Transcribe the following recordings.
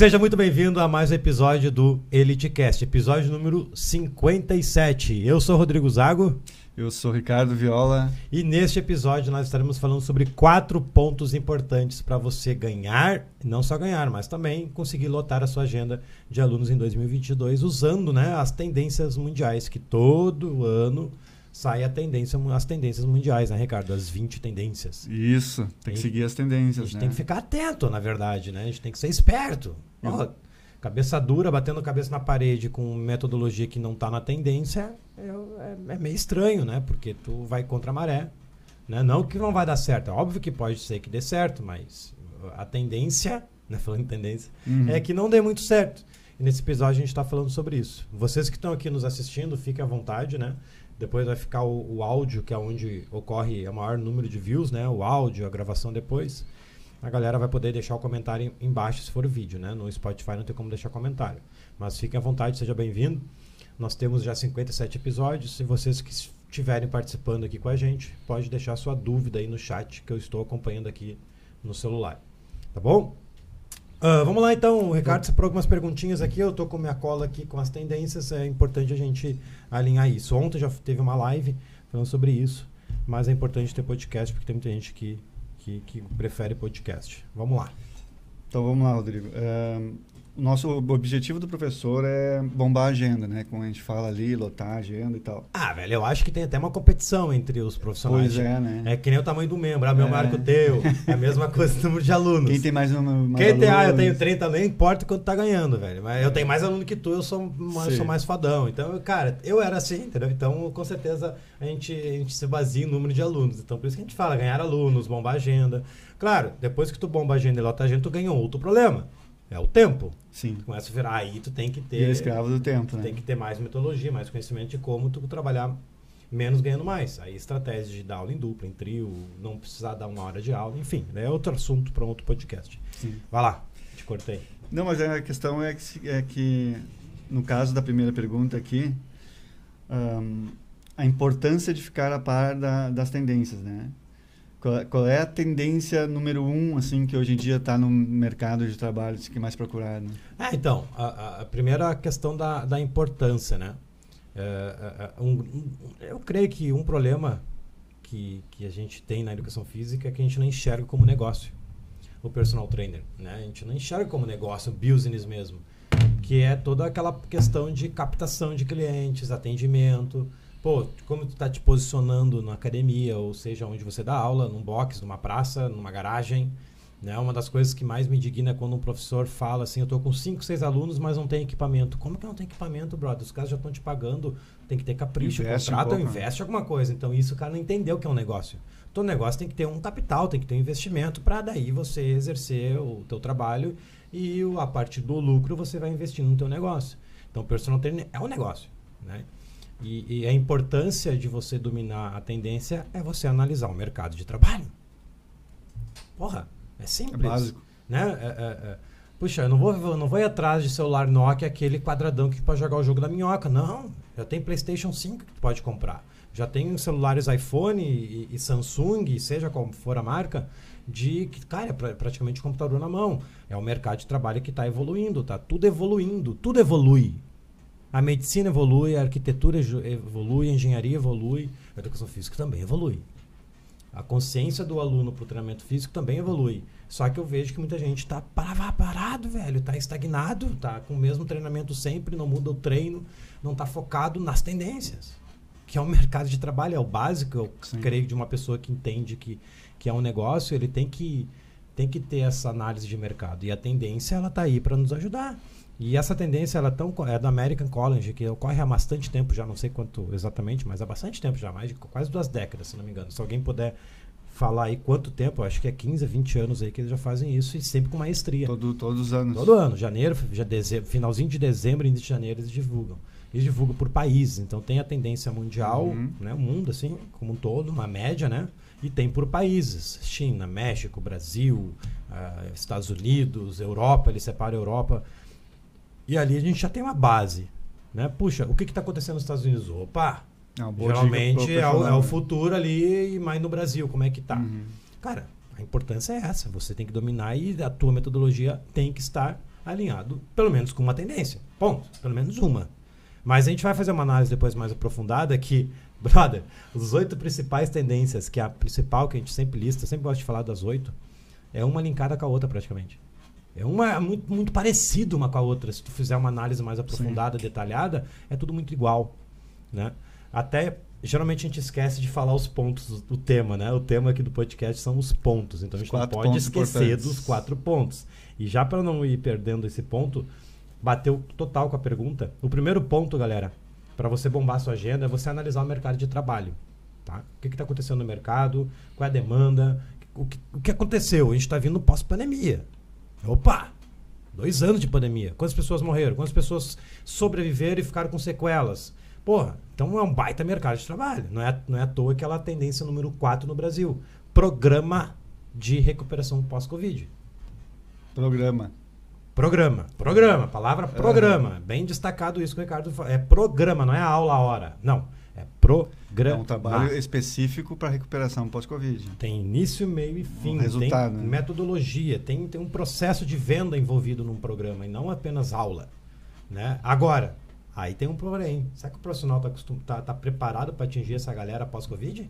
Seja muito bem-vindo a mais um episódio do EliteCast, episódio número 57. Eu sou Rodrigo Zago. Eu sou Ricardo Viola. E neste episódio nós estaremos falando sobre quatro pontos importantes para você ganhar, não só ganhar, mas também conseguir lotar a sua agenda de alunos em 2022 usando né, as tendências mundiais que todo ano sai a tendência, as tendências mundiais, né, Ricardo? As 20 tendências. Isso, tem que seguir as tendências. A gente né? tem que ficar atento, na verdade, né? A gente tem que ser esperto. Ó, cabeça dura, batendo cabeça na parede com metodologia que não está na tendência, é, é, é, meio estranho, né? Porque tu vai contra a maré. Né? Não que não vai dar certo. É óbvio que pode ser que dê certo, mas a tendência, né? falando em tendência, uhum. é que não dê muito certo. E nesse episódio a gente está falando sobre isso. Vocês que estão aqui nos assistindo, fiquem à vontade, né? Depois vai ficar o, o, áudio, que é onde ocorre o maior número de views, né? O áudio, a gravação depois. A galera vai poder deixar o comentário embaixo se for vídeo, né? No Spotify não tem como deixar comentário. Mas fiquem à vontade, seja bem-vindo. Nós temos já 57 episódios. Se vocês que estiverem participando aqui com a gente, pode deixar sua dúvida aí no chat que eu estou acompanhando aqui no celular. Tá bom? Uh, vamos lá então, Ricardo separou algumas perguntinhas aqui. Eu estou com minha cola aqui com as tendências. É importante a gente alinhar isso. Ontem já teve uma live falando sobre isso, mas é importante ter podcast porque tem muita gente que, que, que prefere podcast. Vamos lá. Então vamos lá, Rodrigo. Uh, o nosso objetivo do professor é bombar a agenda, né? Como a gente fala ali, lotar a agenda e tal. Ah, velho, eu acho que tem até uma competição entre os profissionais. Pois é, né? É que nem o tamanho do membro. Ah, meu é. marco teu. É a mesma coisa do número de alunos. Quem tem mais, mais Quem tem, ah, eu tenho 30, nem importa quanto tá ganhando, velho. Mas eu tenho mais aluno que tu, eu sou, eu sou mais fadão. Então, cara, eu era assim, entendeu? Então, com certeza, a gente, a gente se baseia em número de alunos. Então, por isso que a gente fala, ganhar alunos, bombar a agenda. Claro, depois que tu bomba a agenda e lota a agenda, tu ganha outro problema é o tempo. Sim. Tu começa a virar, aí tu tem que ter. E é escravo do tempo, né? Tem que ter mais metodologia, mais conhecimento de como tu trabalhar menos ganhando mais. Aí estratégia de dar aula em dupla, em trio, não precisar dar uma hora de aula, enfim, é outro assunto para outro podcast. Sim. Vai lá, te cortei. Não, mas a questão é que, é que no caso da primeira pergunta aqui, um, a importância de ficar a par da, das tendências, né? Qual, é a tendência número um, assim, que hoje em dia está no mercado de trabalho que é mais procurado? É, então, a, a primeira questão da, da importância, né? É, é, é, um, eu creio que um problema que, que a gente tem na educação física é que a gente não enxerga como negócio o personal trainer, né? A gente não enxerga como negócio, business mesmo, que é toda aquela questão de captação de clientes, atendimento, pô, como tu tá te posicionando na academia, ou seja, onde você dá aula, num box, numa praça, numa garagem, né? Uma das coisas que mais me indigna é quando um professor fala assim, eu tô com 5, 6 alunos, mas não tem equipamento. Como que não tem equipamento, brother? Os caras já estão te pagando, tem que ter capricho, investe contrato, um investe alguma coisa. Então isso o cara não entendeu que é um negócio. Todo negócio tem que ter um capital, tem que ter um investimento para daí você exercer o teu trabalho e a partir do lucro você vai investindo no teu negócio. Então, personal trainer é um negócio, né? E, e, a importância de você dominar a tendência é você analisar o mercado de trabalho. Porra, é simples. É básico. Né? É, é, é. Puxa, eu não vou, não vou ir atrás de celular Nokia, aquele quadradão que pode jogar o jogo da minhoca. Não, já tem PlayStation 5 que tu pode comprar. Já tem celulares iPhone e, e Samsung, seja como for a marca, de que, cara, é praticamente computador na mão. É o mercado de trabalho que está evoluindo, tá tudo evoluindo, tudo evolui. A medicina evolui, a arquitetura evolui, a engenharia evolui, a educação física também evolui. A consciência do aluno para o treinamento físico também evolui. Só que eu vejo que muita gente está parado, velho, está estagnado, está com o mesmo treinamento sempre, não muda o treino, não está focado nas tendências. Que é o mercado de trabalho, é o básico, eu Sim. creio, de uma pessoa que entende que, que é um negócio, ele tem que, tem que ter essa análise de mercado. E a tendência, ela está aí para nos ajudar. E essa tendência ela é, tão, é da American College, que ocorre há bastante tempo, já não sei quanto exatamente, mas há bastante tempo já, mais de quase duas décadas, se não me engano. Se alguém puder falar aí quanto tempo, acho que é 15, 20 anos aí que eles já fazem isso e sempre com maestria. Todo, todos os anos. Todo ano, janeiro, já dezembro, finalzinho de dezembro, início de janeiro eles divulgam. Eles divulgam por países, então tem a tendência mundial, uhum. né, o mundo assim, como um todo, uma média, né? E tem por países, China, México, Brasil, uh, Estados Unidos, Europa, ele separa a Europa e ali a gente já tem uma base. Né? Puxa, o que está acontecendo nos Estados Unidos? Opa! Não, geralmente é o, é o, futuro ali, mas no Brasil, como é que tá? Uhum. Cara, a importância é essa. Você tem que dominar e a tua metodologia tem que estar alinhado, pelo menos com uma tendência. Ponto. Pelo menos uma. Mas a gente vai fazer uma análise depois mais aprofundada que, brother, os oito principais tendências, que é a principal que a gente sempre lista, sempre gosto de falar das oito, é uma linkada com a outra praticamente. É uma é muito, muito parecido uma com a outra. Se tu fizer uma análise mais aprofundada, Sim. detalhada, é tudo muito igual, né? Até geralmente a gente esquece de falar os pontos do tema, né? O tema aqui do podcast são os pontos. Então a gente não pode esquecer dos quatro pontos. E já para não ir perdendo esse ponto, bateu total com a pergunta. O primeiro ponto, galera, para você bombar sua agenda é você analisar o mercado de trabalho. Tá? O que está acontecendo no mercado, qual é a demanda, o que, o que aconteceu? A gente está vindo pós-pandemia. Opa! Dois anos de pandemia. Quantas pessoas morreram? Quantas pessoas sobreviveram e ficaram com sequelas? Porra, então é um baita mercado de trabalho. Não é, não é à toa que ela é a tendência número 4 no Brasil. Programa de recuperação pós-Covid. Programa. Programa. Programa. Palavra programa. Uhum. Bem destacado isso que o Ricardo falou. É programa, não é aula a hora. Não. É programa. É um trabalho específico para recuperação pós-Covid. Tem início, meio e fim. Um resultado, tem né? metodologia, tem, tem um processo de venda envolvido num programa e não apenas aula. Né? Agora, aí tem um porém. Será que o profissional está tá, tá preparado para atingir essa galera pós-Covid?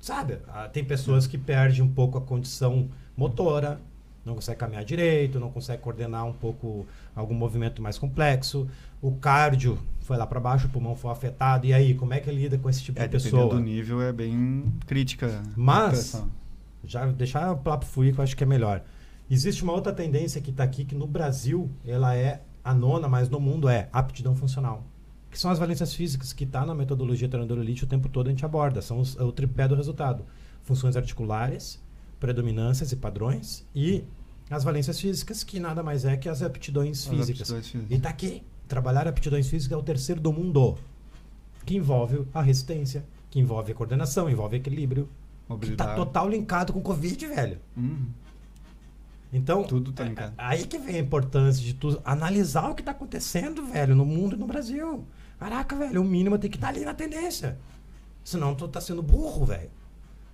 Sabe? Ah, tem pessoas que perdem um pouco a condição motora, não consegue caminhar direito, não consegue coordenar um pouco algum movimento mais complexo. O cardio foi lá para baixo, o pulmão foi afetado. E aí, como é que ele lida com esse tipo é, de pessoa? do nível é bem crítica. Mas, já deixar o papo fluir que eu acho que é melhor. Existe uma outra tendência que está aqui, que no Brasil ela é a nona, mas no mundo é aptidão funcional. Que são as valências físicas que está na metodologia treinador elite o tempo todo a gente aborda. São os, é o tripé do resultado. Funções articulares, predominâncias e padrões e as valências físicas, que nada mais é que as aptidões as físicas. Aptidões físicas. E tá aqui. Trabalhar aptidões físicas é o terceiro do mundo. Que envolve a resistência, que envolve a coordenação, envolve equilíbrio. Mobilidade. Que tá total linkado com o Covid, velho. Uhum. Então, Tudo tá linkado. aí que vem a importância de tu analisar o que tá acontecendo, velho, no mundo e no Brasil. Caraca, velho, o mínimo tem que estar tá ali na tendência. Senão tu tá sendo burro, velho.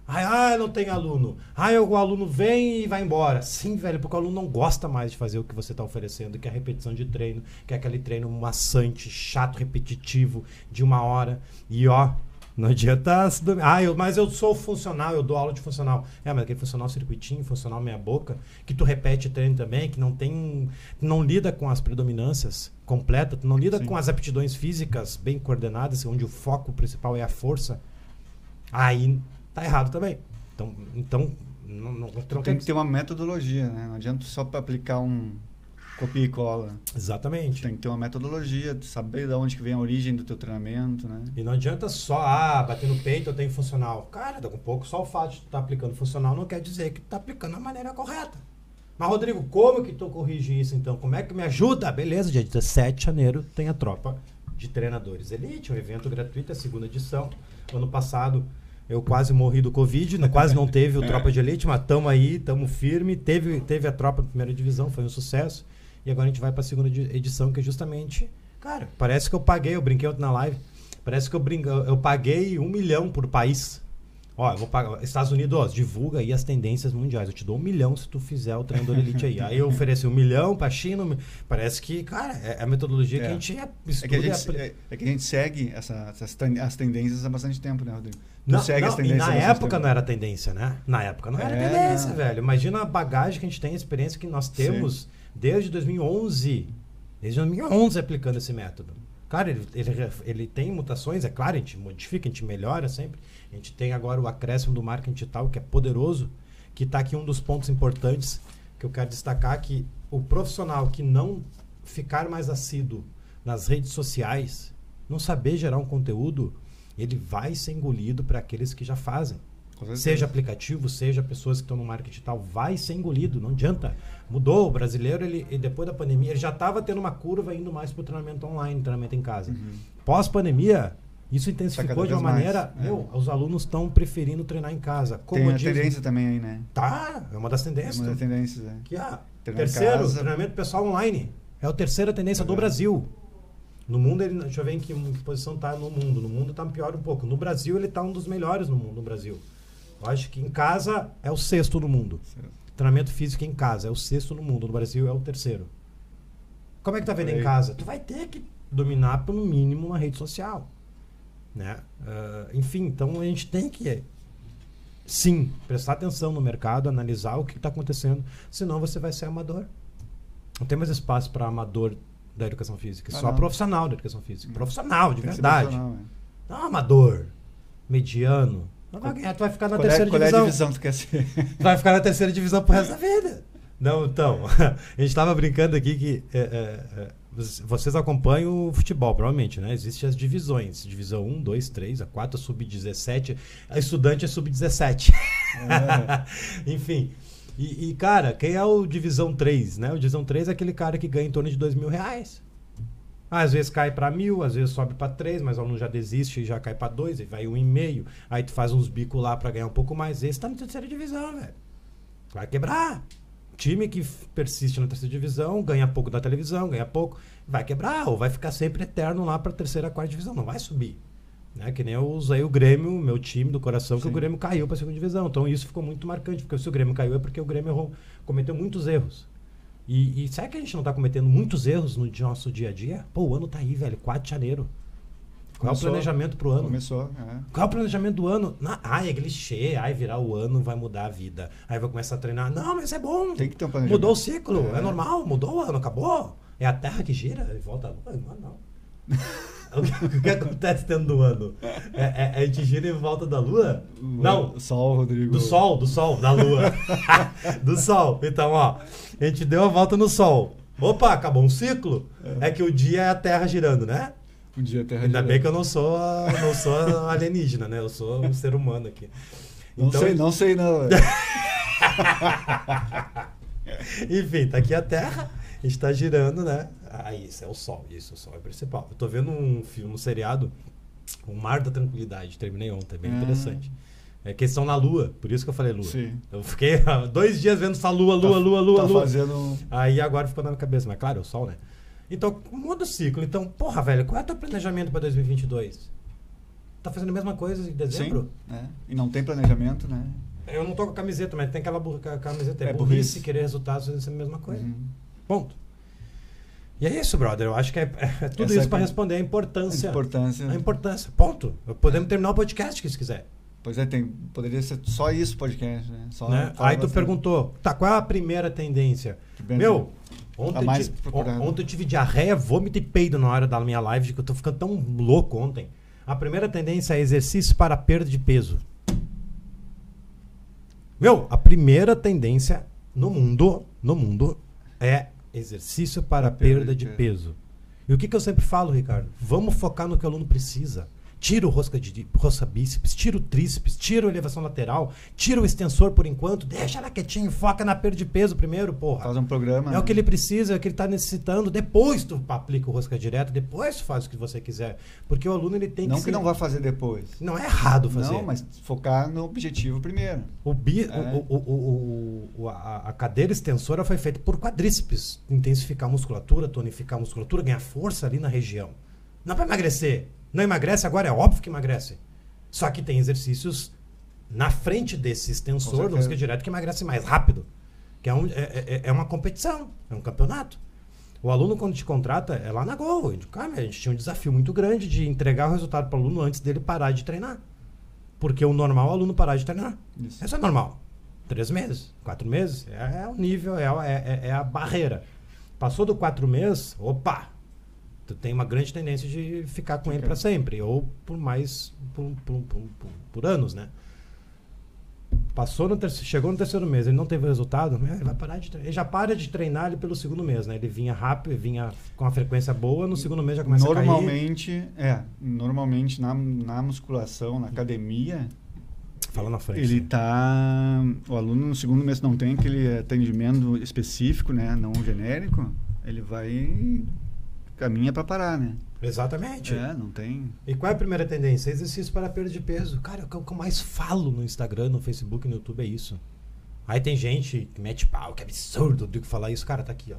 Ah, não tem aluno. Ah, o aluno vem e vai embora. Sim, velho, porque o aluno não gosta mais de fazer o que você está oferecendo, que é a repetição de treino, que é aquele treino maçante, chato, repetitivo, de uma hora. E ó, não adianta. Ah, eu, mas eu sou funcional, eu dou aula de funcional. É, mas aquele funcional circuitinho, funcional meia boca, que tu repete treino também, que não tem. não lida com as predominâncias completas, não lida Sim. com as aptidões físicas bem coordenadas, onde o foco principal é a força. Aí tá errado também. Então, então não, não, não tem que ter uma metodologia, né? Não adianta só para aplicar um copia e cola. Exatamente. Tem que ter uma metodologia, saber de onde que vem a origem do teu treinamento, né? E não adianta só, ah, bater no peito eu tenho funcional. Cara, daqui a pouco só o fato de tu estar tá aplicando funcional não quer dizer que tu tá aplicando da maneira correta. Mas, Rodrigo, como que tu corrige isso então? Como é que me ajuda? Beleza, dia 17 de janeiro tem a tropa de treinadores Elite, um evento gratuito, a segunda edição. Ano passado eu quase morri do Covid, né? quase não teve o Tropa de Elite, mas estamos aí, estamos firme. Teve, teve a Tropa da primeira divisão, foi um sucesso. E agora a gente vai para a segunda edição, que é justamente. Cara, parece que eu paguei, eu brinquei ontem na live. Parece que eu, brinco, eu paguei um milhão por país Ó, eu vou pagar. Estados Unidos, ó, divulga aí as tendências mundiais. Eu te dou um milhão se tu fizer o treinador elite aí. Aí eu ofereci um milhão pra China. Parece que, cara, é a metodologia é. que a gente estuda. É que a gente, é, é que a gente segue essa, essas, as tendências há bastante tempo, né, Rodrigo? Tu não, segue não, as tendências. Na época não era tendência, né? Na época não era é, tendência, não. velho. Imagina a bagagem que a gente tem, a experiência que nós temos Sim. desde 2011. Desde 2011 aplicando esse método. Cara, ele, ele, ele tem mutações, é claro, a gente modifica, a gente melhora sempre. A gente tem agora o acréscimo do marketing digital, que é poderoso, que está aqui um dos pontos importantes que eu quero destacar, que o profissional que não ficar mais assíduo nas redes sociais, não saber gerar um conteúdo, ele vai ser engolido para aqueles que já fazem. Seja aplicativo, seja pessoas que estão no marketing digital, vai ser engolido, não adianta. Mudou, o brasileiro, ele, ele depois da pandemia, ele já estava tendo uma curva indo mais para o treinamento online, treinamento em casa. Uhum. Pós-pandemia, isso intensificou de uma maneira. Mais, meu, é. os alunos estão preferindo treinar em casa. Tem a tendência também aí, né? Tá, é uma das tendências. É uma das tendências, é. Que, ah, terceiro, treinamento pessoal online. É a terceira tendência é. do Brasil. No mundo, ele, deixa eu ver em que, em que posição está no mundo. No mundo está pior um pouco. No Brasil, ele está um dos melhores no mundo, no Brasil. Eu acho que em casa é o sexto no mundo. Certo. Treinamento físico em casa é o sexto no mundo. No Brasil é o terceiro. Como é que tá vendo em casa? Tu vai ter que dominar pelo mínimo uma rede social. Né? Ah, enfim, então a gente tem que sim prestar atenção no mercado, analisar o que está acontecendo, senão você vai ser amador. Não tem mais espaço para amador da educação física, Ah, só não. profissional da educação física. Profissional, de Tem verdade. profissional, né? Não amador, mediano. Não vai ganhar, tu vai ficar na Qual, é, terceira qual é a divisão. divisão que tu quer ser? Tu vai ficar na terceira divisão pro resto da vida. Não, então, a gente tava brincando aqui que é, é, é, vocês acompanham o futebol, provavelmente, né? Existem as divisões. Divisão 1, 2, 3, a 4, a sub-17. A estudante é sub-17. Enfim. E, e, cara, quem é o Divisão 3, né? O Divisão 3 é aquele cara que ganha em torno de dois mil reais. Às vezes cai para mil, às vezes sobe para três, mas o aluno já desiste e já cai para dois, e vai um e meio. Aí tu faz uns bicos lá para ganhar um pouco mais. Esse tá na terceira divisão, velho. Vai quebrar. Time que persiste na terceira divisão, ganha pouco da televisão, ganha pouco, vai quebrar, ou vai ficar sempre eterno lá para terceira, quarta divisão, não vai subir. Né? Que nem eu usei o Grêmio, meu time do coração, que Sim. o Grêmio caiu para segunda divisão. Então isso ficou muito marcante, porque se o Grêmio caiu é porque o Grêmio errou, cometeu muitos erros. E, e será que a gente não tá cometendo muitos erros no nosso dia a dia? Pô, o ano tá aí, velho, 4 de janeiro. Qual é o planejamento pro ano? Começou, é. Qual é o planejamento do ano? Na, ai, é clichê. Ai, virar o ano vai mudar a vida. Aí vai começar a treinar. Não, mas é bom. Tem que ter um planejamento. Mudou o ciclo. É. É. normal. Mudou o ano. Acabou. É a Terra que gira e volta. Não, não. o, que, o que acontece dentro do ano? É, é- a gente gira em volta da Lua? Não. Sol, Rodrigo. Do Sol, do Sol, da Lua. do Sol. Então, ó, a gente deu a volta no Sol. Opa, acabou um ciclo. É que o dia é a Terra girando, né? Um dia a Terra Ainda gira. bem que eu não sou, não sou alienígena, né? Eu sou um ser humano aqui. Não Então, sei, não sei não. Enfim, tá aqui a Terra, a gente tá girando, né? Ah, isso é o Sol, isso, o Sol é o principal. Eu tô vendo um filme, um seriado, O Mar da Tranquilidade, terminei ontem, bem Ah. interessante. É questão na Lua, por isso que eu falei Lua. Sim. Eu fiquei dois dias vendo essa Lua, Lua, Tá- Lua, Lua, tá Lua. fazendo Aí agora ficou na minha cabeça, mas claro, é o Sol, né? Então, muda o ciclo. Então, porra, velho, qual é o teu planejamento pra 2022? Tá fazendo a mesma coisa em dezembro? Sim, é. E não tem planejamento, né? Eu não tô com a camiseta, mas tem aquela camiseta. É, É burrice, burrice. querer resultados fazendo a mesma coisa. Uhum. Ponto. E é isso, brother. Eu acho que é, é tudo Essa isso é para responder a importância. A importância. A importância. Ponto. Podemos terminar o podcast se quiser. Pois é, tem, poderia ser só isso o podcast, né? Só né? Aí tu perguntou, tá, qual é a primeira tendência? Meu, ontem, mais ti- procurada. on- ontem eu tive diarreia, vômito e peido na hora da minha live, que eu tô ficando tão louco ontem. A primeira tendência é exercício para perda de peso. Meu, a primeira tendência no mundo, no mundo, é exercício para perda de peso. E o que, que eu sempre falo, Ricardo? Vamos focar no que o aluno precisa. Tira o rosca, de, rosca bíceps, tira o tríceps, tira a elevação lateral, tira o extensor por enquanto, deixa ela quietinho, foca na perda de peso primeiro, porra. Faz um programa. É o que ele precisa, é o que ele está necessitando. Depois tu aplica o rosca direto, depois tu faz o que você quiser. Porque o aluno ele tem Não que que ser- não vá fazer depois. Não é errado fazer. Não, mas focar no objetivo primeiro. O bi, É. o, o, o, a, a cadeira extensora foi feita por quadríceps. Intensificar a musculatura, tonificar a musculatura, ganhar força ali na região. Não para emagrecer. Não emagrece agora, é óbvio que emagrece. Só que tem exercícios na frente desse extensor do rosca direto que emagrece mais rápido. Que é, um, é, é- é uma competição, é um campeonato. O aluno, quando te contrata, é lá na Gol. A gente, cara, a gente tinha um desafio muito grande de entregar o resultado para o aluno antes dele parar de treinar. Porque o normal é o aluno parar de treinar. Isso. Isso é normal. Três meses, quatro meses, é, é o nível, é, a- é, é- é a barreira. Passou do quatro meses, opa, tu tem uma grande tendência de ficar com ele para sempre, ou por mais, por, por, por, por- anos, né? Passou no terceiro, chegou no terceiro mês, ele não teve resultado, né, ele vai parar de treinar. Ele já para de treinar ele pelo segundo mês, né? Ele vinha rápido, vinha com a frequência boa, no segundo mês já começa a cair. Normalmente, é, normalmente na, na musculação, na academia, Fala na frente. ele né? tá, o aluno no segundo mês não tem aquele atendimento específico, né, não genérico, ele vai caminha para parar, né? Exatamente. É, não tem. E qual é a primeira tendência? Exercício para perda de peso. Cara, o que eu- o que eu mais falo no Instagram, no Facebook, no YouTube é isso. Aí tem gente que mete pau, que absurdo de falar isso. Cara, tá aqui, ó.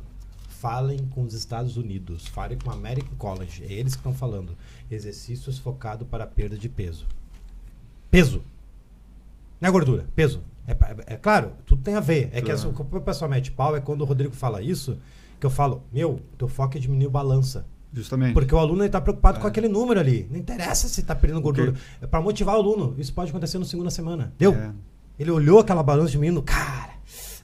Falem com os Estados Unidos, falem com a American College. É eles que estão falando. Exercícios focados para perda de peso. Peso. Não é gordura, peso. É, é- é claro, tudo tem a ver. É que Claro. o que o pessoal mete pau é quando o Rodrigo fala isso. Que eu falo, meu, teu foco é diminuir o balança. Justamente. Porque o aluno está preocupado É. com aquele número ali. Não interessa se está perdendo gordura. É para motivar o aluno. Isso pode acontecer na segunda semana. Deu? É, Ele olhou aquela balança diminuindo, cara,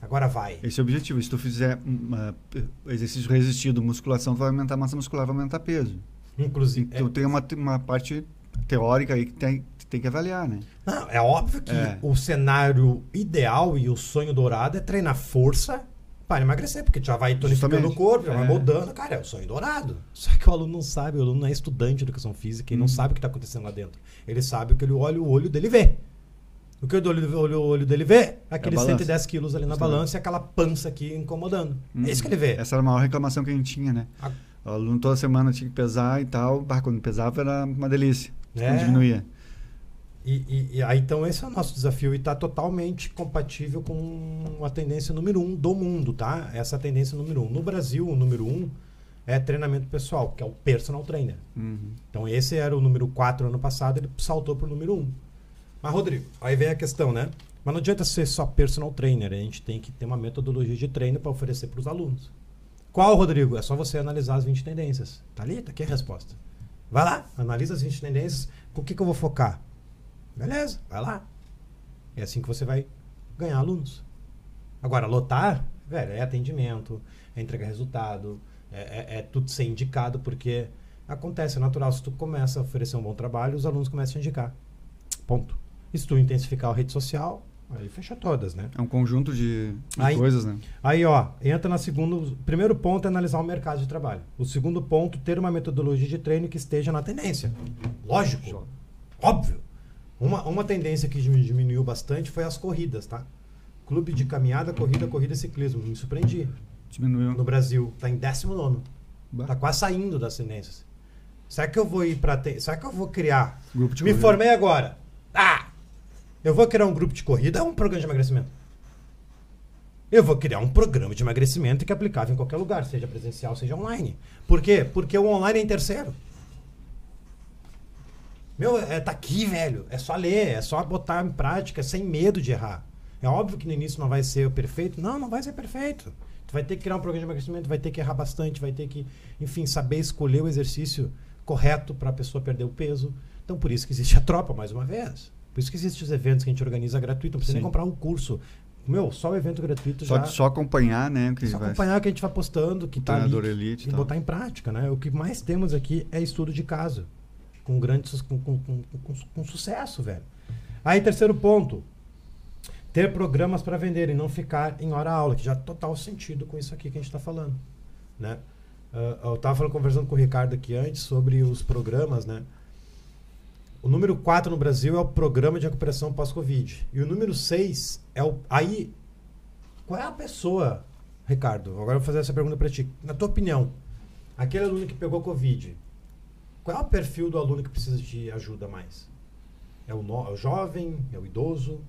agora vai. esse é o objetivo. Se tu fizer um, uh, exercício resistido, musculação, tu vai aumentar a massa muscular, vai aumentar peso. Inclusive. Então tem uma, uma parte teórica aí que tem, que tem que avaliar, né? é, não, é óbvio que É. o cenário ideal e o sonho dourado é treinar força para emagrecer, porque já vai tonificando Justamente. o corpo, já vai É. moldando. Cara, é o sonho dourado. Só que o aluno não sabe, o aluno não é estudante de educação física e não Hum. sabe o que está acontecendo lá dentro. Ele sabe o que ele olha, o olho dele vê. O que o olho, o olho, o olho dele vê? Aqueles balança. 110 quilos ali na Justamente. balança e aquela pança aqui incomodando. Hum. É isso que ele vê. Essa era a maior reclamação que a gente tinha, né? A- O aluno toda semana tinha que pesar e tal. Quando pesava era uma delícia. É. Quando diminuía. E, e- aí, então, esse é o nosso desafio e está totalmente compatível com a tendência número um do mundo, tá? Essa é tendência número um. No Brasil, o número um é treinamento pessoal, que é o personal trainer. Uhum. Então, esse era o número 4 ano passado, ele saltou para o número 1. Mas, Rodrigo, aí vem a questão, né? Mas não adianta ser só personal trainer, a gente tem que ter uma metodologia de treino para oferecer para os alunos. Qual, Rodrigo? É só você analisar as 20 tendências. Tá ali, tá aqui a resposta. Vai lá, analisa as 20 tendências, com o que, que eu vou focar? Beleza, vai lá. É assim que você vai ganhar alunos. Agora, lotar, velho, é atendimento, é entregar resultado, é, é- é tudo ser indicado, porque acontece, é natural. Se tu começa a oferecer um bom trabalho, os alunos começam a te indicar. Ponto. E se tu intensificar a rede social, aí fecha todas, né? É um conjunto de, de Aí- coisas, né? Aí, ó, entra na segunda. O primeiro ponto é analisar o mercado de trabalho. O segundo ponto, ter uma metodologia de treino que esteja na tendência. Lógico. Óbvio. Uma, uma tendência que dimi- diminuiu bastante foi as corridas, tá? Clube de caminhada, corrida, corrida e ciclismo. Me surpreendi. Diminuiu. No Brasil, tá em 19. Bah. Tá quase saindo das tendências. Será que eu vou ir pra. Te... Será que eu vou criar? Grupo de Me corrida. formei agora. Ah! Eu vou criar um grupo de corrida ou um programa de emagrecimento? Eu vou criar um programa de emagrecimento que é aplicável em qualquer lugar, seja presencial, seja online. Por quê? Porque o online é em terceiro. Meu, é, tá aqui, velho. É só ler, é só botar em prática, sem medo de errar. É óbvio que no início não vai ser perfeito. Não, não vai ser perfeito. Tu vai ter que criar um programa de emagrecimento, vai ter que errar bastante, vai ter que, enfim, saber escolher o exercício correto para a pessoa perder o peso. Então, por isso que existe a tropa, mais uma vez. Por isso que existem os eventos que a gente organiza gratuito. Não precisa nem comprar um curso. Meu, só o evento gratuito Só, já... só acompanhar, né? Que Só acompanhar o que a gente vai postando, que tá ali, elite e tal. botar em prática, né? O que mais temos aqui é estudo de caso, com grande su- com, com, com, com, sucesso, velho. Aí, terceiro ponto, ter programas para vender e não ficar em hora aula, que já total sentido com isso aqui que a gente está falando, né? Ah, eu estava falando, conversando com o Ricardo aqui antes sobre os programas, né? O número 4 no Brasil é o programa de recuperação pós-Covid. E o número 6 é o. Aí, qual é a pessoa, Ricardo? Agora eu vou fazer essa pergunta para ti. Na tua opinião, aquele aluno que pegou Covid, qual é o perfil do aluno que precisa de ajuda mais? É o, no- é o jovem? É o idoso?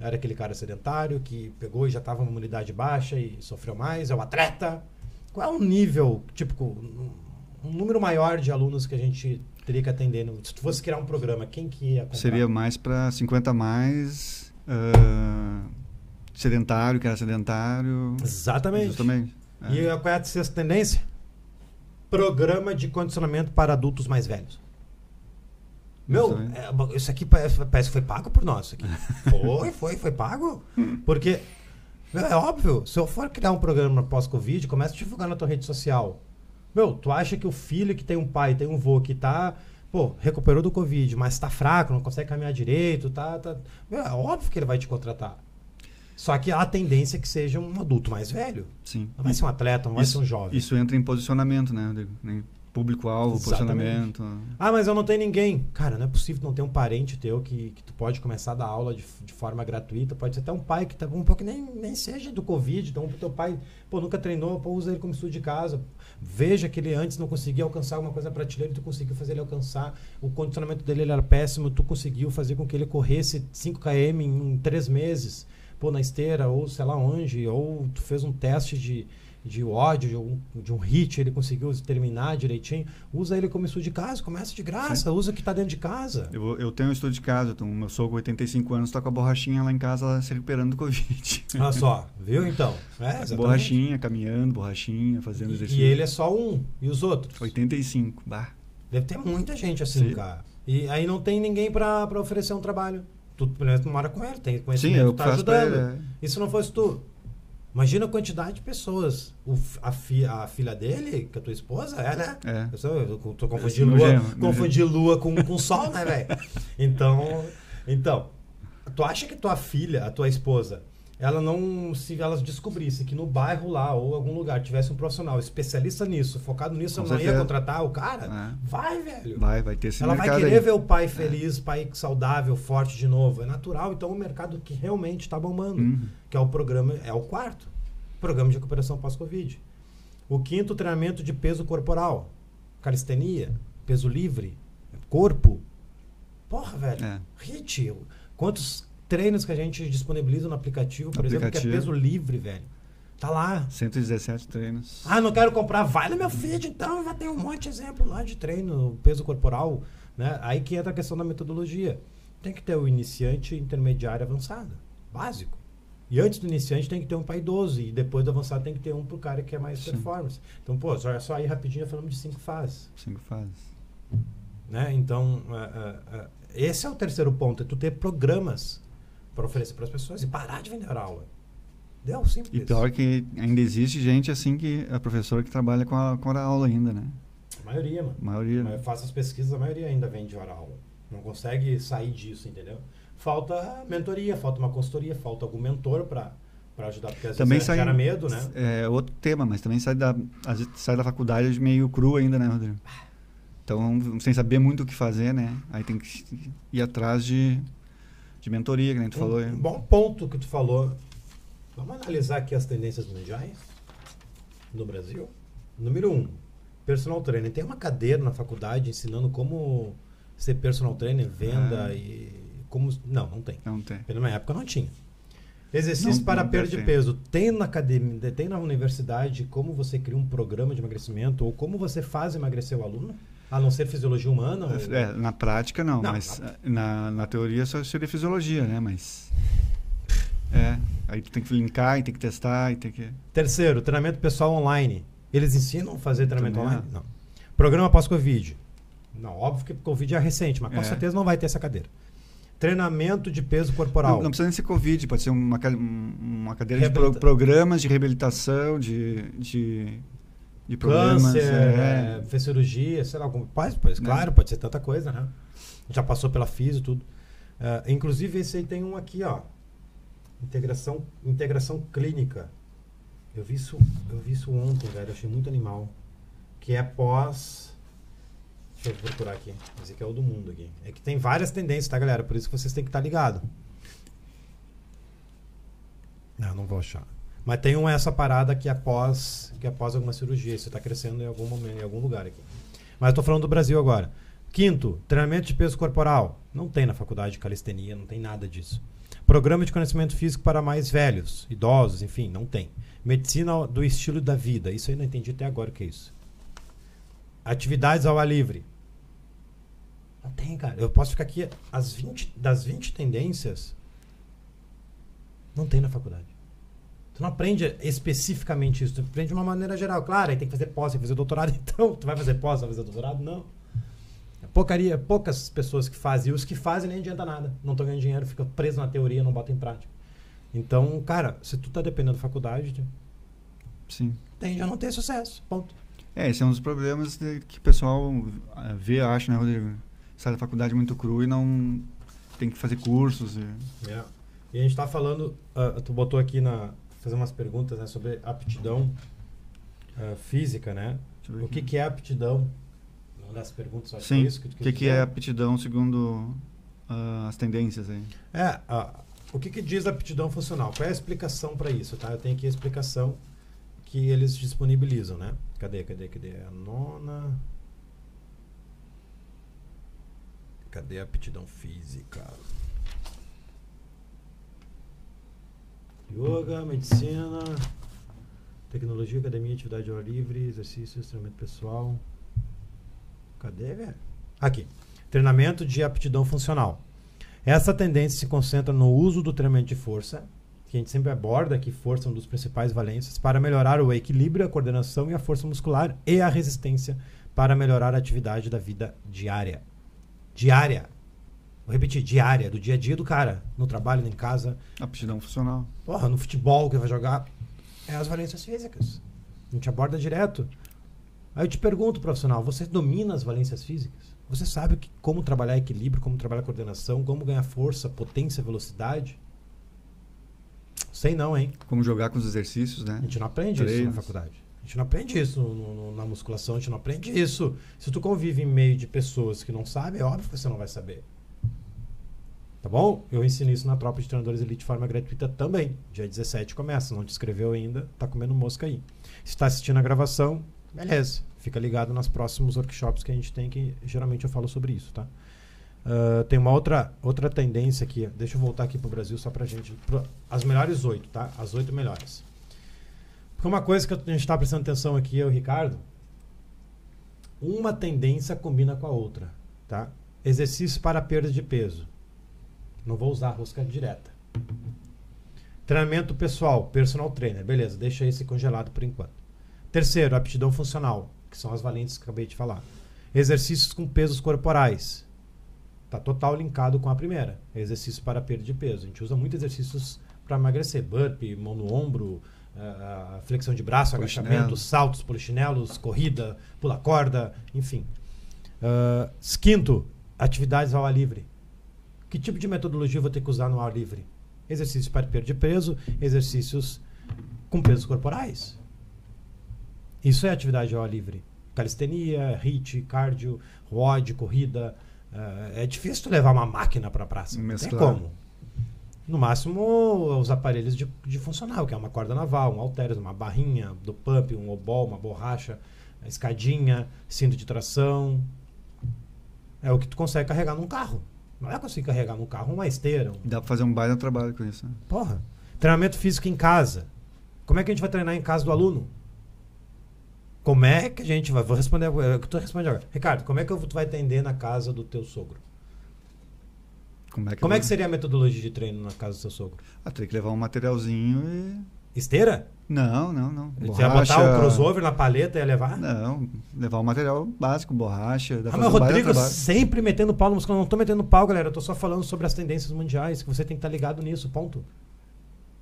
Era aquele cara sedentário que pegou e já estava uma imunidade baixa e sofreu mais? É o atleta? Qual é o nível, tipo, um- número maior de alunos que a gente teria que atender? Se tu fosse criar um programa, quem que ia comprar? Seria mais para 50 mais ah, sedentário, que era sedentário. Exatamente. Justamente. É. E qual é a sexta tendência? Programa de condicionamento para adultos mais velhos. Meu, é, isso aqui parece, parece que foi pago por nós. aqui. Foi, foi, foi pago. Porque, meu, é óbvio, se eu for criar um programa pós-Covid, começa a divulgar na tua rede social. Meu, tu acha que o filho que tem um pai, tem um vô que tá, pô, recuperou do Covid, mas tá fraco, não consegue caminhar direito, tá, tá. Meu, é óbvio que ele vai te contratar. Só que a tendência que seja um adulto mais velho. Sim. Não vai ser um atleta, não vai ser um jovem. Isso entra em posicionamento, né? Público-alvo, posicionamento. Ah, mas eu não tenho ninguém. Cara, não é possível não ter um parente teu que, que tu pode começar a dar aula de, de forma gratuita. Pode ser até um pai que tá um pouco nem, nem seja do Covid. Então, o teu pai, pô, nunca treinou, pô, usa ele como estudo de casa. Veja que ele antes não conseguia alcançar alguma coisa na prateleira e tu conseguiu fazer ele alcançar. O condicionamento dele ele era péssimo, tu conseguiu fazer com que ele corresse 5 km em, em três meses, pô, na esteira, ou sei lá onde, ou tu fez um teste de, de ódio, de um, de um hit, ele conseguiu terminar direitinho. Usa ele como estudo de casa, começa de graça, usa o que está dentro de casa. Eu, eu tenho um estudo de casa, então, meu sogro, 85 anos, está com a borrachinha lá em casa se recuperando do Covid. Olha só, viu então? É, borrachinha, caminhando, borrachinha, fazendo exercício. E ele é só um, e os outros? 85, bah. Deve ter muita gente assim, Sim. cara. E aí não tem ninguém para oferecer um trabalho. Tu, pelo menos, tu mora com ele, tem conhecimento, Sim, eu tá ajudando. Ele, é. E se não fosse tu? Imagina a quantidade de pessoas. O, a, fi, a filha dele, que é a tua esposa, é, né? É. Eu, sou, eu tô confundindo lua, gemo, confundi lua com, com sol, né, velho? Então, então, tu acha que tua filha, a tua esposa, ela não se elas descobrisse que no bairro lá ou algum lugar tivesse um profissional especialista nisso, focado nisso, ela não ia contratar o cara? É. Vai, velho. Vai, vai ter esse Ela vai querer aí. ver o pai feliz, é. pai saudável, forte de novo. É natural. Então, o mercado que realmente está bombando, uhum. que é o programa, é o quarto. Programa de recuperação pós-Covid. O quinto, treinamento de peso corporal. Calistenia, peso livre, corpo. Porra, velho. É. Hit. Quantos treinos que a gente disponibiliza no aplicativo, por aplicativo. exemplo, que é peso livre, velho. Tá lá. 117 treinos. Ah, não quero comprar. Vai no meu feed, então. Já tem um monte de exemplo lá de treino, peso corporal. Né? Aí que entra a questão da metodologia. Tem que ter o iniciante, intermediário avançado. Básico. E antes do iniciante tem que ter um para idoso. E depois do avançado tem que ter um para o cara que é mais Sim. performance. Então, pô, só, só aí rapidinho falamos de cinco fases. Cinco fases. Né? Então, uh, uh, uh, esse é o terceiro ponto. É tu ter programas para oferecer para as pessoas e parar de vender aula. Deu simples. E pior que ainda existe gente assim que a professora que trabalha com a, com a aula ainda, né? A maioria, mano. A maioria. Mas eu faço as pesquisas, a maioria ainda vende hora aula. Não consegue sair disso, entendeu? Falta mentoria, falta uma consultoria, falta algum mentor para para ajudar, porque às também vezes sai, gera medo, né? É outro tema, mas também sai da, às vezes sai da faculdade meio cru ainda, né, Rodrigo? Então, sem saber muito o que fazer, né? Aí tem que ir atrás de de mentoria, que nem tu um, falou. Um bom ponto que tu falou. Vamos analisar aqui as tendências mundiais no Brasil. Número um, personal trainer. Tem uma cadeira na faculdade ensinando como ser personal trainer, venda ah. e como não, não tem. Não tem. Pela minha época não tinha. Exercício não, para não perda de peso. Tem na academia, tem na universidade como você cria um programa de emagrecimento ou como você faz emagrecer o aluno? A não ser fisiologia humana? Ou... É, na prática não, não mas na, na teoria só seria fisiologia, né? Mas. É, aí tu tem que linkar, e tem que testar, e tem que. Terceiro, treinamento pessoal online. Eles ensinam a fazer treinamento Também online? Não. Programa pós-Covid. Não, óbvio que Covid é recente, mas com é. certeza não vai ter essa cadeira. Treinamento de peso corporal. Não, não precisa nem ser Covid, pode ser uma, uma cadeira Reabilita... de pro, programas de reabilitação, de, de de problemas. Câncer, é. É, fez cirurgia, sei lá, algum, pode, pode, claro, pode ser tanta coisa, né? Já passou pela física e tudo. Uh, inclusive, esse aí tem um aqui, ó. Integração, integração clínica. Eu vi isso, eu vi isso ontem, velho. achei muito animal. Que é pós. Deixa eu procurar aqui. Esse aqui é o do mundo aqui. É que tem várias tendências, tá, galera? Por isso que vocês têm que estar tá ligado. Não, não vou achar. Mas tem uma, essa parada que após, que após alguma cirurgia, você está crescendo em algum momento, em algum lugar aqui. Mas estou falando do Brasil agora. Quinto, treinamento de peso corporal. Não tem na faculdade de calistenia, não tem nada disso. Programa de conhecimento físico para mais velhos, idosos, enfim, não tem. Medicina do estilo da vida. Isso aí não entendi até agora o que é isso. Atividades ao ar livre. Não tem, cara. Eu posso ficar aqui as 20, das 20 tendências. Não tem na faculdade. Tu não aprende especificamente isso, tu aprende de uma maneira geral. Claro, aí tem que fazer pós, tem que fazer doutorado, então tu vai fazer pós, vai fazer doutorado? Não. É porcaria, poucas pessoas que fazem, e os que fazem nem adianta nada. Não estão ganhando dinheiro, fica preso na teoria, não bota em prática. Então, cara, se tu tá dependendo da faculdade, Sim. tende a não ter sucesso. Ponto. É, esse é um dos problemas que o pessoal eh, vê, acha, né, Rodrigo? Sai da faculdade muito cru e não tem que fazer cursos. E, é. e a gente tá falando, uh, tu botou aqui na, fazer umas perguntas né, sobre aptidão uh, física, né? O que, que é aptidão? Uma das perguntas, acho Sim. que é isso. O que, que, que é aptidão segundo uh, as tendências aí? É, uh, o que, que diz aptidão funcional? Qual é a explicação para isso, tá? Eu tenho aqui a explicação que eles disponibilizam, né? Cadê, cadê, cadê? A nona... Cadê a aptidão física? Yoga, medicina. Tecnologia, academia, atividade ao ar livre, exercício, treinamento pessoal. Cadê, velho? Aqui. Treinamento de aptidão funcional. Essa tendência se concentra no uso do treinamento de força, que a gente sempre aborda que força é um dos principais valências, para melhorar o equilíbrio, a coordenação e a força muscular e a resistência para melhorar a atividade da vida diária. Diária. Vou repetir, diária, do dia a dia do cara. No trabalho, em casa. Aptidão funcional. Porra, no futebol que vai jogar. É as valências físicas. A gente aborda direto. Aí eu te pergunto, profissional, você domina as valências físicas? Você sabe que, como trabalhar equilíbrio, como trabalhar coordenação, como ganhar força, potência, velocidade? Sei não, hein? Como jogar com os exercícios, né? A gente não aprende isso na faculdade. A gente não aprende isso no, no, na musculação, a gente não aprende isso. Se tu convive em meio de pessoas que não sabem, é óbvio que você não vai saber. Tá bom? Eu ensino isso na tropa de treinadores elite de forma gratuita também. Dia 17 começa. Não te inscreveu ainda, tá comendo mosca aí. Se está assistindo a gravação, beleza. Fica ligado nos próximos workshops que a gente tem, que geralmente eu falo sobre isso, tá? Uh, tem uma outra, outra tendência aqui. Deixa eu voltar aqui para o Brasil só para gente. Pro, as melhores oito, tá? As oito melhores. Porque uma coisa que a gente está prestando atenção aqui, eu e o Ricardo, uma tendência combina com a outra, tá? Exercício para perda de peso. Não vou usar a rosca direta. Treinamento pessoal, personal trainer. Beleza, deixa esse congelado por enquanto. Terceiro, aptidão funcional, que são as valentes que acabei de falar. Exercícios com pesos corporais. Está total linkado com a primeira. Exercício para perda de peso. A gente usa muito exercícios para emagrecer. Burpee, mão no ombro, uh, flexão de braço, agachamento, saltos, polichinelos, corrida, pula corda, enfim. Uh, quinto, atividades ao ar livre. Que tipo de metodologia eu vou ter que usar no ar livre? Exercícios para perda de peso, exercícios com pesos corporais. Isso é atividade ao ar livre. Calistenia, HIIT, cardio, WOD, corrida. Uh, é difícil tu levar uma máquina para a praça. Não tem como. No máximo, os aparelhos de, de funcional, que é uma corda naval, um halteres, uma barrinha do pump, um obol, uma borracha, escadinha, cinto de tração. É o que tu consegue carregar num carro. Não é conseguir carregar no carro uma esteira. Um... Dá pra fazer um no trabalho com isso. Né? Porra. Treinamento físico em casa. Como é que a gente vai treinar em casa do aluno? Como é que a gente vai. Vou responder. É o que tu responde agora. Ricardo, como é que tu vai atender na casa do teu sogro? Como é que, como é que seria a metodologia de treino na casa do teu sogro? Ah, tem que levar um materialzinho e. Esteira? Não, não, não. Você ia botar o crossover na paleta e ia levar? Não, levar o material básico, borracha. Ah, mas Rodrigo sempre metendo pau no musculação. Não tô metendo pau, galera. Eu tô só falando sobre as tendências mundiais, que você tem que estar tá ligado nisso, ponto.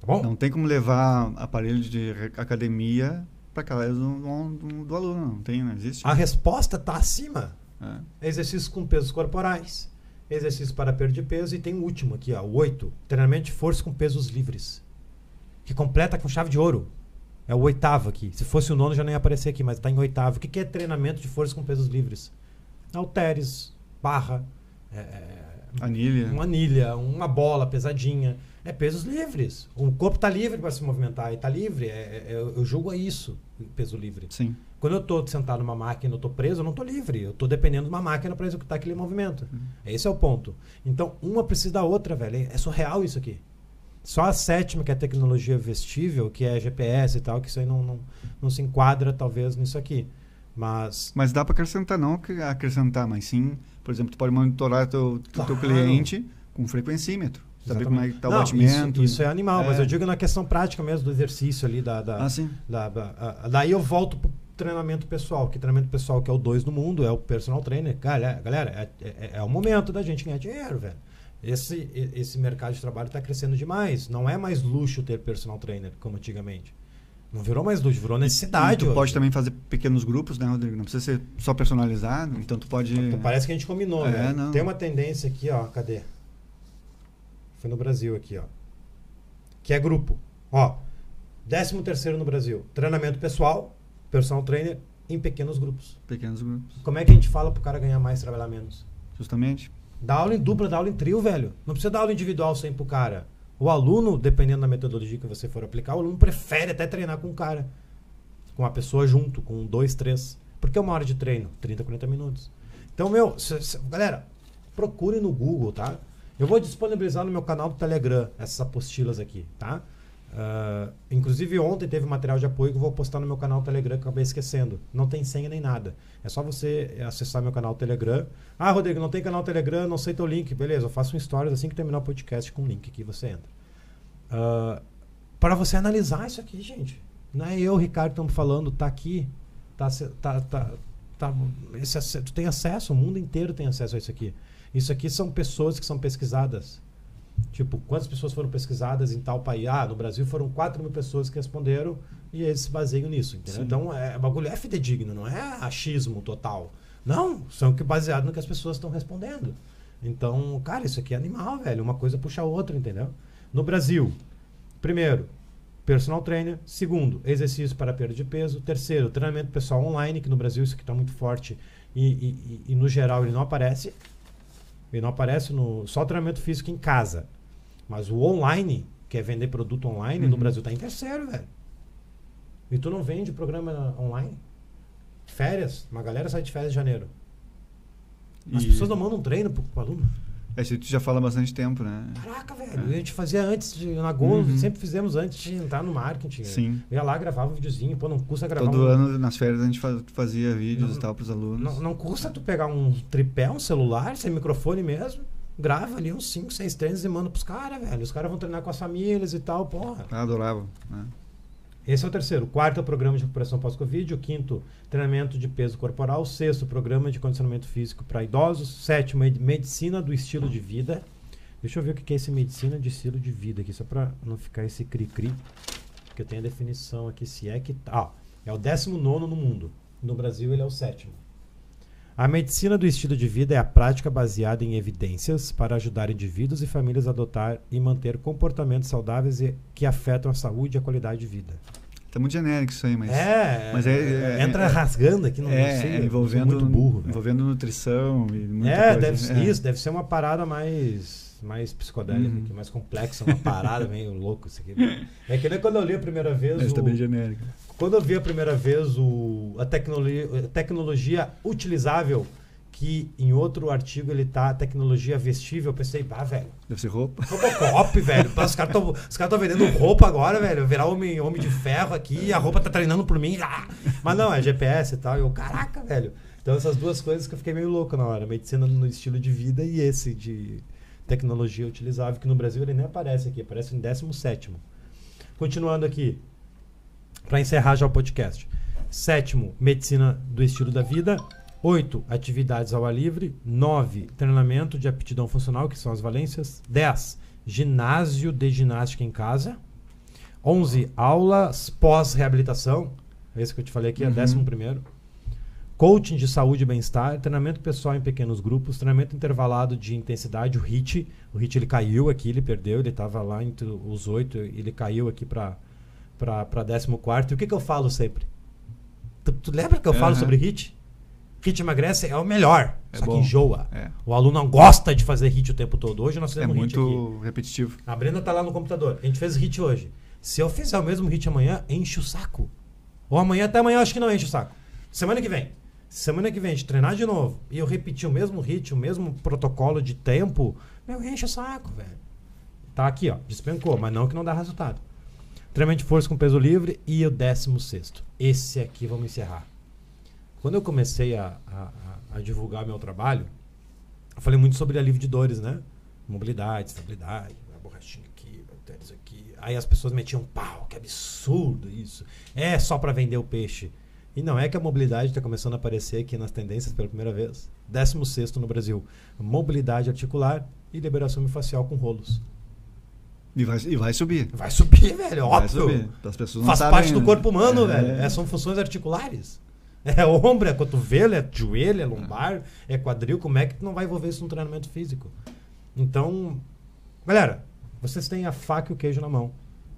Tá bom? Não tem como levar aparelho de academia para casa do, do, do, aluno. Não tem, não existe. A resposta tá acima. É. Exercícios com pesos corporais, exercícios para perda de peso e tem o último aqui, ó, o 8. Treinamento de força com pesos livres. Que completa com chave de ouro. É o oitavo aqui. Se fosse o nono, já nem ia aparecer aqui, mas está em oitavo. O que, que é treinamento de força com pesos livres? Halteres, barra, é, é, anilha. uma anilha, uma bola pesadinha. É pesos livres. O corpo está livre para se movimentar e está livre. É, é, eu julgo a isso, peso livre. Sim. Quando eu estou sentado numa máquina, eu estou preso, eu não estou livre. Eu estou dependendo de uma máquina para executar aquele movimento. Uhum. Esse é o ponto. Então, uma precisa da outra, velho. É surreal isso aqui. Só a sétima, que é a tecnologia vestível, que é GPS e tal, que isso aí não, não, não se enquadra, talvez, nisso aqui. Mas, mas dá para acrescentar, não acrescentar, mas sim, por exemplo, tu pode monitorar teu, claro. teu cliente com frequencímetro. Saber como é que está o batimento. Isso, isso é animal, é. mas eu digo na questão prática mesmo do exercício ali. Da, da, ah, sim. Da, da, daí eu volto pro treinamento pessoal, que treinamento pessoal que é o 2 do mundo, é o personal trainer. Galera, galera é, é, é o momento da gente ganhar dinheiro, velho. Esse, esse mercado de trabalho está crescendo demais. Não é mais luxo ter personal trainer, como antigamente. Não virou mais luxo, virou necessidade. E tu pode também fazer pequenos grupos, né, Rodrigo? Não precisa ser só personalizado, então tu pode. Então, parece que a gente combinou, é, né? Não. Tem uma tendência aqui, ó. Cadê? Foi no Brasil aqui, ó. Que é grupo. Ó. 13 terceiro no Brasil. Treinamento pessoal, personal trainer em pequenos grupos. Pequenos grupos. Como é que a gente fala pro cara ganhar mais, trabalhar menos? Justamente. Dá aula em dupla, dá aula em trio, velho. Não precisa dar aula individual sempre pro cara. O aluno, dependendo da metodologia que você for aplicar, o aluno prefere até treinar com um cara. Com uma pessoa junto, com dois, três. Porque é uma hora de treino, 30, 40 minutos. Então, meu, galera, procure no Google, tá? Eu vou disponibilizar no meu canal do Telegram essas apostilas aqui, tá? Uh, inclusive ontem teve material de apoio que eu vou postar no meu canal Telegram que eu acabei esquecendo. Não tem senha nem nada. É só você acessar meu canal Telegram. Ah, Rodrigo, não tem canal Telegram, não sei teu link. Beleza, eu faço um stories assim que terminar o podcast com o link que você entra. Uh, para você analisar isso aqui, gente. Não é eu, Ricardo, estamos falando, tá aqui. Tá, tá, tá, tá, esse, tu tem acesso, o mundo inteiro tem acesso a isso aqui. Isso aqui são pessoas que são pesquisadas Tipo, quantas pessoas foram pesquisadas em tal país? Ah, no Brasil foram 4 mil pessoas que responderam e eles se baseiam nisso, entendeu? Sim. Então, é, o bagulho é fidedigno, não é achismo total. Não, são que baseado no que as pessoas estão respondendo. Então, cara, isso aqui é animal, velho. Uma coisa puxa a outra, entendeu? No Brasil, primeiro, personal trainer. Segundo, exercício para perda de peso. Terceiro, treinamento pessoal online, que no Brasil isso aqui está muito forte e, e, e, e no geral ele não aparece. Ele não aparece no só treinamento físico em casa. Mas o online, que é vender produto online, uhum. no Brasil tá em terceiro, velho. E tu não vende programa online? Férias, uma galera sai de férias em janeiro. As e... pessoas não mandam um treino pro, pro aluno. É, isso tu já fala bastante tempo, né? Caraca, velho. É. A gente fazia antes de. Na Gol, uhum. sempre fizemos antes de entrar no marketing. Sim. Eu ia lá, gravava um videozinho, pô, não custa gravar Todo um... ano, nas férias, a gente fazia vídeos não, e tal pros alunos. Não, não custa tu pegar um tripé, um celular, sem microfone mesmo, grava ali uns 5, 6 treinos e manda pros caras, velho. Os caras vão treinar com as famílias e tal, porra. Ah, adorava, né? Esse é o terceiro. Quarto é programa de recuperação pós-Covid. O quinto, treinamento de peso corporal. O sexto, programa de condicionamento físico para idosos. Sétimo, medicina do estilo de vida. Deixa eu ver o que é esse medicina de estilo de vida aqui, só para não ficar esse cri-cri. Porque eu tenho a definição aqui, se é que tá. Ah, é o 19 no mundo. No Brasil, ele é o sétimo. A medicina do estilo de vida é a prática baseada em evidências para ajudar indivíduos e famílias a adotar e manter comportamentos saudáveis e que afetam a saúde e a qualidade de vida. Tá muito genérico isso aí, mas. É, mas é, é entra é, rasgando aqui, não é, sei. É, envolvendo, muito burro. Envolvendo nutrição e muita É, coisa. deve, é. isso, deve ser uma parada mais mais psicodélica, uhum. mais complexa, uma parada meio louco isso aqui. É que nem quando eu li a primeira vez. Mas o, tá bem genérico. Quando eu vi a primeira vez o, a, tecnologia, a tecnologia utilizável, que em outro artigo ele tá tecnologia vestível, eu pensei, ah, velho. Deve ser roupa. Robocop, velho. Os caras estão cara vendendo roupa agora, velho. Virar homem, homem de ferro aqui, a roupa tá treinando por mim. Ah! Mas não, é GPS e tal. Eu, caraca, velho. Então essas duas coisas que eu fiquei meio louco na hora. Medicina no estilo de vida e esse de tecnologia utilizável, que no Brasil ele nem aparece aqui, aparece em 17. Continuando aqui, para encerrar já o podcast. Sétimo, medicina do estilo da vida. Oito, atividades ao ar livre. Nove, treinamento de aptidão funcional, que são as valências. Dez, ginásio de ginástica em casa. Onze, aulas pós-reabilitação. Esse que eu te falei aqui é uhum. décimo primeiro coaching de saúde e bem-estar, treinamento pessoal em pequenos grupos, treinamento intervalado de intensidade, o HIT. O HIT ele caiu aqui, ele perdeu, ele estava lá entre os oito, ele caiu aqui para para 14. E o que, que eu falo sempre? Tu, tu lembra que eu uhum. falo sobre HIT? HIT emagrece é o melhor, é só bom. que enjoa. É. O aluno não gosta de fazer HIT o tempo todo. Hoje nós fizemos é muito aqui. repetitivo. A Brenda tá lá no computador. A gente fez HIT hoje. Se eu fizer o mesmo HIT amanhã, enche o saco. Ou amanhã, até amanhã, eu acho que não enche o saco. Semana que vem. Semana que vem a gente treinar de novo e eu repetir o mesmo ritmo, o mesmo protocolo de tempo, meu, enche o saco, velho. Tá aqui, ó, despencou, mas não que não dá resultado. Treinamento de força com peso livre e o décimo sexto. Esse aqui vamos encerrar. Quando eu comecei a, a, a, divulgar meu trabalho, eu falei muito sobre alívio de dores, né? Mobilidade, estabilidade, a borrachinha aqui, tênis aqui. Aí as pessoas metiam pau, que absurdo isso. É só para vender o peixe. E não é que a mobilidade está começando a aparecer aqui nas tendências pela primeira vez. 16 no Brasil. Mobilidade articular e liberação miofascial com rolos. E vai, e vai subir. Vai subir, velho. Óbvio. Subir. As pessoas Faz parte do corpo humano, é. velho. É, são funções articulares. É ombro, é cotovelo, é joelho, é lombar, é quadril. Como é que tu não vai envolver isso num treinamento físico? Então, galera, vocês têm a faca e o queijo na mão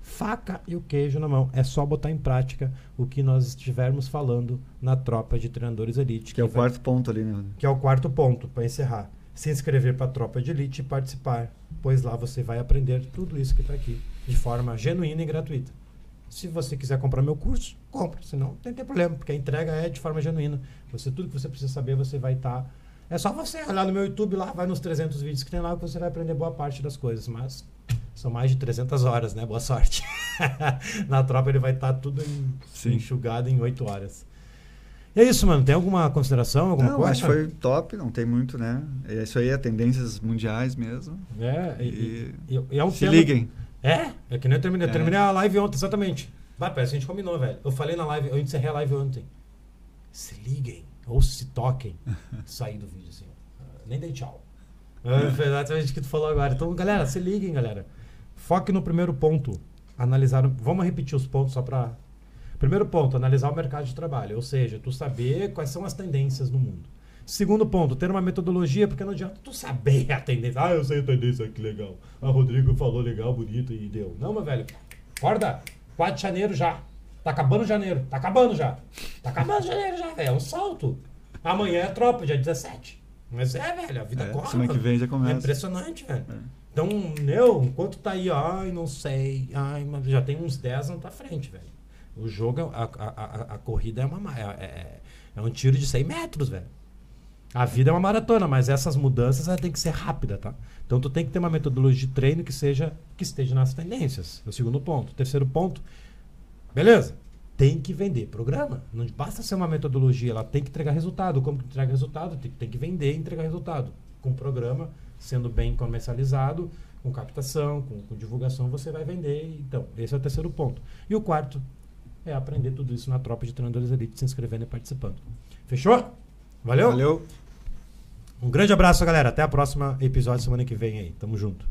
faca e o queijo na mão. É só botar em prática o que nós estivermos falando na tropa de treinadores elite. Que, que é o vai, quarto ponto ali, né? Que é o quarto ponto, para encerrar. Se inscrever para a tropa de elite e participar, pois lá você vai aprender tudo isso que está aqui, de forma genuína e gratuita. Se você quiser comprar meu curso, compra. Senão, não tem problema, porque a entrega é de forma genuína. Você Tudo que você precisa saber, você vai estar... Tá é só você olhar no meu YouTube lá, vai nos 300 vídeos que tem lá, que você vai aprender boa parte das coisas. Mas são mais de 300 horas, né? Boa sorte. Na tropa ele vai estar tudo em- Sim. enxugado em 8 horas. E é isso, mano. Tem alguma consideração, alguma Não, coisa? acho que foi top, não tem muito, né? É Isso aí é tendências mundiais mesmo. É, e, E, e- e é um se tema- liguem. É, é que nem eu terminei. Eu É. terminei a live ontem, exatamente. Vai, parece que a gente combinou, velho. Eu falei na live, eu encerrei a live ontem. Se liguem, ou se toquem. Saí do vídeo assim. Nem dei tchau. É exatamente o que tu falou agora. Então, galera, se liguem, galera. Foque no primeiro ponto. Analisar. Vamos repetir os pontos só pra. Primeiro ponto, analisar o mercado de trabalho. Ou seja, tu saber quais são as tendências no mundo. Segundo ponto, ter uma metodologia, porque não adianta tu saber a tendência. Ah, eu sei a tendência, que legal. Ah, Rodrigo falou legal, bonito e deu. Não, meu velho. Acorda. 4 de janeiro já. Tá acabando janeiro. Tá acabando já. Tá acabando janeiro já, velho. É um salto. Amanhã é tropa, dia 17. Mas é, velho, a vida É, corre. semana que vem já É começa. impressionante, velho. É. Então, meu, enquanto tá aí, ai, não sei, ai, mas já tem uns 10 na tua frente, velho. O jogo, a, a, a, corrida é, uma, ma- é, é, é um tiro de 100 metros, velho. A vida é uma maratona, mas essas mudanças ela tem que ser rápida, tá? Então tu tem que ter uma metodologia de treino que seja que esteja nas tendências. É o segundo ponto. Terceiro ponto, beleza? Tem que vender programa. Não basta ser uma metodologia, ela tem que entregar resultado. Como que entrega resultado? Tem, tem que vender e entregar resultado. Com programa sendo bem comercializado, com captação, com, com divulgação, você vai vender. Então, esse é o terceiro ponto. E o quarto é aprender tudo isso na tropa de treinadores elite, se inscrevendo e participando. Fechou? Valeu? Valeu. Um grande abraço, galera. Até a próxima episódio semana que vem aí. Tamo junto.